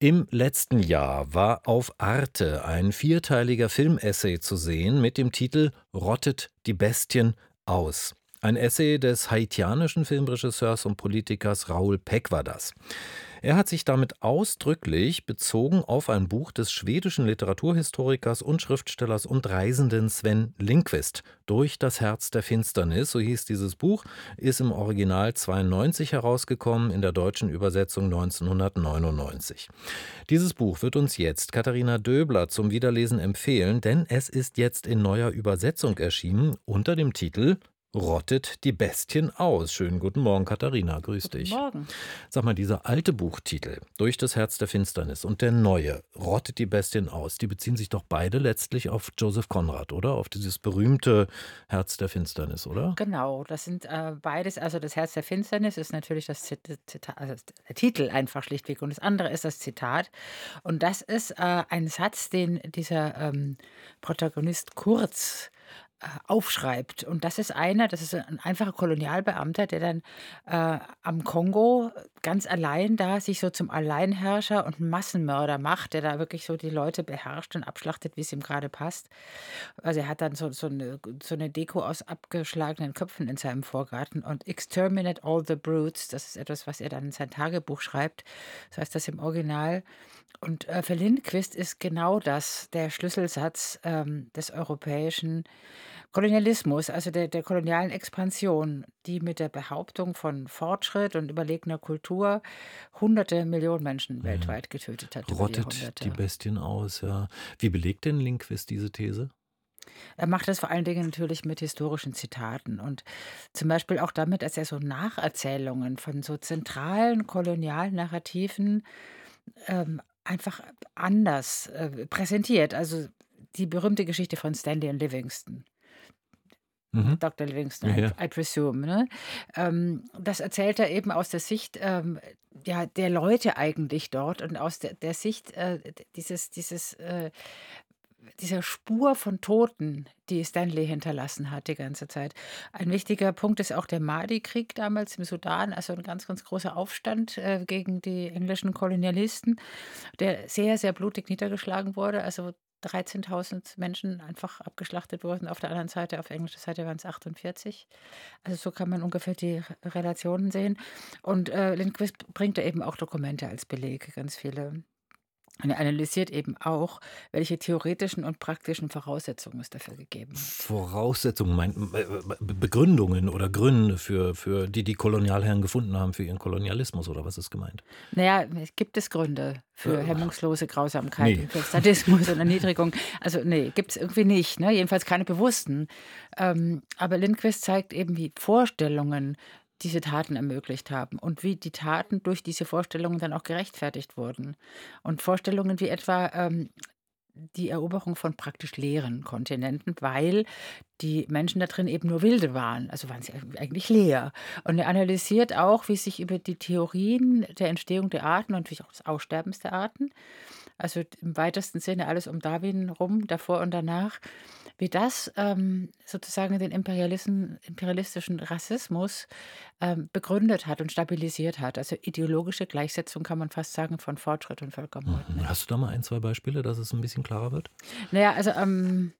Im letzten Jahr war auf Arte ein vierteiliger Filmessay zu sehen mit dem Titel Rottet die Bestien aus. Ein Essay des haitianischen Filmregisseurs und Politikers Raoul Peck war das. Er hat sich damit ausdrücklich bezogen auf ein Buch des schwedischen Literaturhistorikers und Schriftstellers und Reisenden Sven Lindqvist. Durch das Herz der Finsternis, so hieß dieses Buch, ist im Original 92 herausgekommen, in der deutschen Übersetzung 1999. Dieses Buch wird uns jetzt Katharina Döbler zum Wiederlesen empfehlen, denn es ist jetzt in neuer Übersetzung erschienen unter dem Titel rottet die Bestien aus. Schönen guten Morgen, Katharina. Grüß guten dich. Morgen. Sag mal, dieser alte Buchtitel, Durch das Herz der Finsternis, und der neue, Rottet die Bestien aus, die beziehen sich doch beide letztlich auf Joseph Conrad, oder? Auf dieses berühmte Herz der Finsternis, oder? Genau, das sind äh, beides. Also, das Herz der Finsternis ist natürlich das Zitat, also der Titel einfach schlichtweg, und das andere ist das Zitat. Und das ist äh, ein Satz, den dieser ähm, Protagonist Kurz aufschreibt. Und das ist einer, das ist ein einfacher Kolonialbeamter, der dann äh, am Kongo ganz allein da sich so zum Alleinherrscher und Massenmörder macht, der da wirklich so die Leute beherrscht und abschlachtet, wie es ihm gerade passt. Also er hat dann so, so, eine, so eine Deko aus abgeschlagenen Köpfen in seinem Vorgarten und Exterminate all the brutes, das ist etwas, was er dann in sein Tagebuch schreibt. So heißt das im Original. Und äh, für Lindquist ist genau das der Schlüsselsatz ähm, des europäischen Kolonialismus, also der, der kolonialen Expansion, die mit der Behauptung von Fortschritt und überlegener Kultur hunderte Millionen Menschen Ja. weltweit getötet hat die Rottet die Jahrhunderte. Bestien aus, ja. Wie belegt denn Lindqvist diese These? Er macht das vor allen Dingen natürlich mit historischen Zitaten und zum Beispiel auch damit, dass er so Nacherzählungen von so zentralen Kolonialnarrativen ähm, einfach anders äh, präsentiert. Also die berühmte Geschichte von Stanley und Livingston. Mhm. Dr. Livingston, Ja, I. I presume. Ne? Ähm, das erzählt er eben aus der Sicht ähm, ja, der Leute eigentlich dort und aus der, der Sicht äh, dieses, dieses, äh, dieser Spur von Toten, die Stanley hinterlassen hat die ganze Zeit. Ein wichtiger Punkt ist auch der Mahdi-Krieg damals im Sudan, also ein ganz, ganz großer Aufstand äh, gegen die englischen Kolonialisten, der sehr, sehr blutig niedergeschlagen wurde. Also 13.000 Menschen einfach abgeschlachtet wurden. Auf der anderen Seite, auf englischer Seite waren es 48. Also so kann man ungefähr die Re- Relationen sehen. Und äh, Lindquist bringt da eben auch Dokumente als Beleg, ganz viele. Und er analysiert eben auch, welche theoretischen und praktischen Voraussetzungen es dafür gegeben hat. Voraussetzungen, mein, äh, Be- Begründungen oder Gründe, für, für die die Kolonialherren gefunden haben für ihren Kolonialismus, oder was ist gemeint? Naja, es gibt es Gründe für Äh, hemmungslose Grausamkeit nee. für Sadismus und Erniedrigung. Also nee, gibt es irgendwie nicht, ne? jedenfalls keine bewussten. Ähm, aber Lindquist zeigt eben, wie Vorstellungen diese Taten ermöglicht haben und wie die Taten durch diese Vorstellungen dann auch gerechtfertigt wurden. Und Vorstellungen wie etwa ähm, die Eroberung von praktisch leeren Kontinenten, weil die Menschen da drin eben nur Wilde waren. Also waren sie eigentlich leer. Und er analysiert auch, wie sich über die Theorien der Entstehung der Arten und natürlich auch des Aussterbens der Arten, also im weitesten Sinne alles um Darwin rum, davor und danach, wie das ähm, sozusagen den imperialistischen Rassismus ähm, begründet hat und stabilisiert hat. Also ideologische Gleichsetzung kann man fast sagen von Fortschritt und Völkermord. Ne? Hast du da mal ein, zwei Beispiele, dass es ein bisschen klarer wird? Naja, also am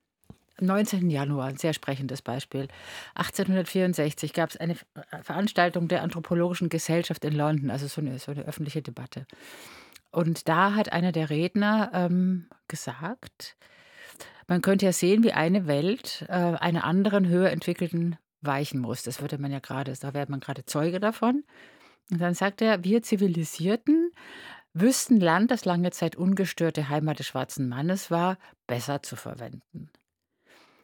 19. Januar, ein sehr sprechendes Beispiel. 1864 gab es eine äh, Veranstaltung der Anthropologischen Gesellschaft in London, also so eine, so eine öffentliche Debatte. Und da hat einer der Redner ähm, gesagt, man könnte ja sehen, wie eine Welt äh, einer anderen höher entwickelten weichen muss. Das würde man ja gerade, da wäre man gerade Zeuge davon. Und dann sagt er, wir Zivilisierten wüssten Land, das lange Zeit ungestörte Heimat des schwarzen Mannes war, besser zu verwenden.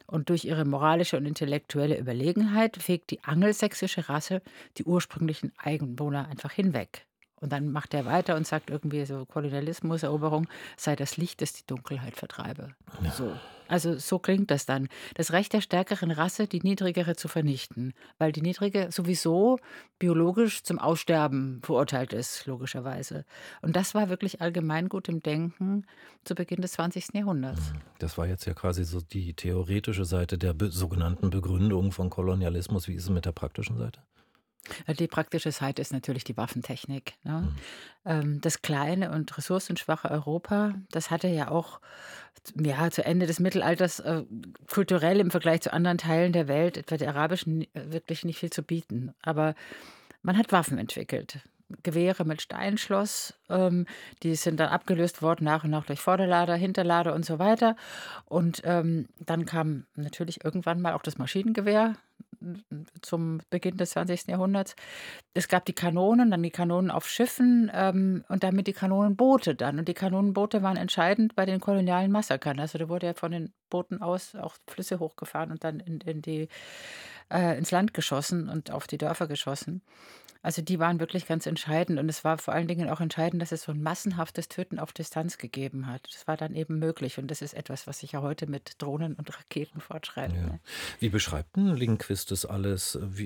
Und durch ihre moralische und intellektuelle Überlegenheit fegt die angelsächsische Rasse die ursprünglichen Einwohner einfach hinweg. Und dann macht er weiter und sagt irgendwie so Kolonialismus, Eroberung sei das Licht, das die Dunkelheit vertreibe. So. Also so klingt das dann. Das Recht der stärkeren Rasse, die niedrigere zu vernichten, weil die niedrige sowieso biologisch zum Aussterben verurteilt ist, logischerweise. Und das war wirklich allgemeingut im Denken zu Beginn des 20. Jahrhunderts. Das war jetzt ja quasi so die theoretische Seite der be sogenannten Begründung von Kolonialismus. Wie ist es mit der praktischen Seite? Die praktische Seite ist natürlich die Waffentechnik, ne? Mhm. Ähm, das kleine und ressourcenschwache Europa, das hatte ja auch ja, zu Ende des Mittelalters, äh, kulturell im Vergleich zu anderen Teilen der Welt, etwa der arabischen, äh, wirklich nicht viel zu bieten. Aber man hat Waffen entwickelt. Gewehre mit Steinschloss, ähm, die sind dann abgelöst worden nach und nach durch Vorderlader, Hinterlader und so weiter. Und, ähm, dann kam natürlich irgendwann mal auch das Maschinengewehr zum Beginn des 20. Jahrhunderts. Es gab die Kanonen, dann die Kanonen auf Schiffen, ähm, und damit die Kanonenboote dann. Und die Kanonenboote waren entscheidend bei den kolonialen Massakern. Also, da wurde ja von den Booten aus auch Flüsse hochgefahren und dann in in die äh, ins Land geschossen und auf die Dörfer geschossen. Also, die waren wirklich ganz entscheidend und es war vor allen Dingen auch entscheidend, dass es so ein massenhaftes Töten auf Distanz gegeben hat. Das war dann eben möglich und das ist etwas, was sich ja heute mit Drohnen und Raketen fortschreibt, Ja. ne? Wie beschreibt 'n Lindqvist das alles? Wie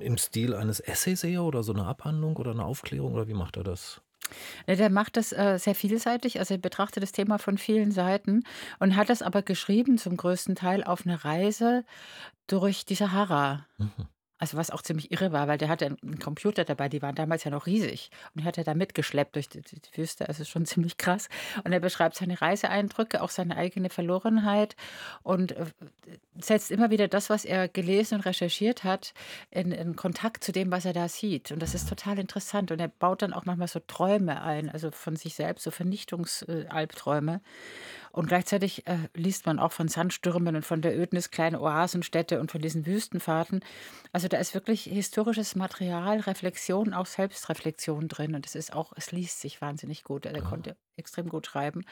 im Stil eines Essays eher oder so 'ne Abhandlung oder 'ne Aufklärung oder wie macht er das? Ne, der macht das, äh, sehr vielseitig. Also, er betrachtet das Thema von vielen Seiten und hat das aber geschrieben zum größten Teil auf 'ne Reise durch die Sahara. Mhm. Also, was auch ziemlich irre war, weil der hatte 'n Computer dabei, die waren damals ja noch riesig und hat er da mitgeschleppt durch die die die Wüste. Also, schon ziemlich krass. Und er beschreibt seine Reiseeindrücke, auch seine eigene Verlorenheit und, äh, setzt immer wieder das, was er gelesen und recherchiert hat, in in Kontakt zu dem, was er da sieht. Und das ist total interessant. Und er baut dann auch manchmal so Träume ein, also von sich selbst, so Vernichtungs äh, Albträume. Und gleichzeitig, äh, liest man auch von Sandstürmen und von der Ödnis kleiner Oasenstädte und von diesen Wüstenfahrten. Also, da ist wirklich historisches Material, Reflexion, auch Selbstreflexion drin und es ist auch es liest sich wahnsinnig gut. Er Ah. konnte extrem gut schreiben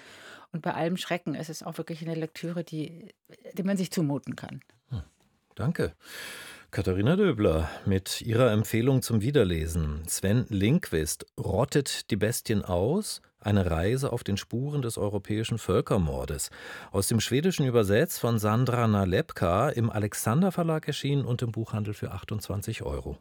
und bei allem Schrecken ist es auch wirklich 'ne Lektüre, die die man sich zumuten kann. Hm, danke. Katharina Döbler mit ihrer Empfehlung zum Wiederlesen. Sven Lindqvist „Rottet die Bestien aus? Eine Reise auf den Spuren des europäischen Völkermordes“. Aus dem Schwedischen übersetzt von Sandra Nalepka, im Alexander Verlag erschienen und im Buchhandel für 28 €.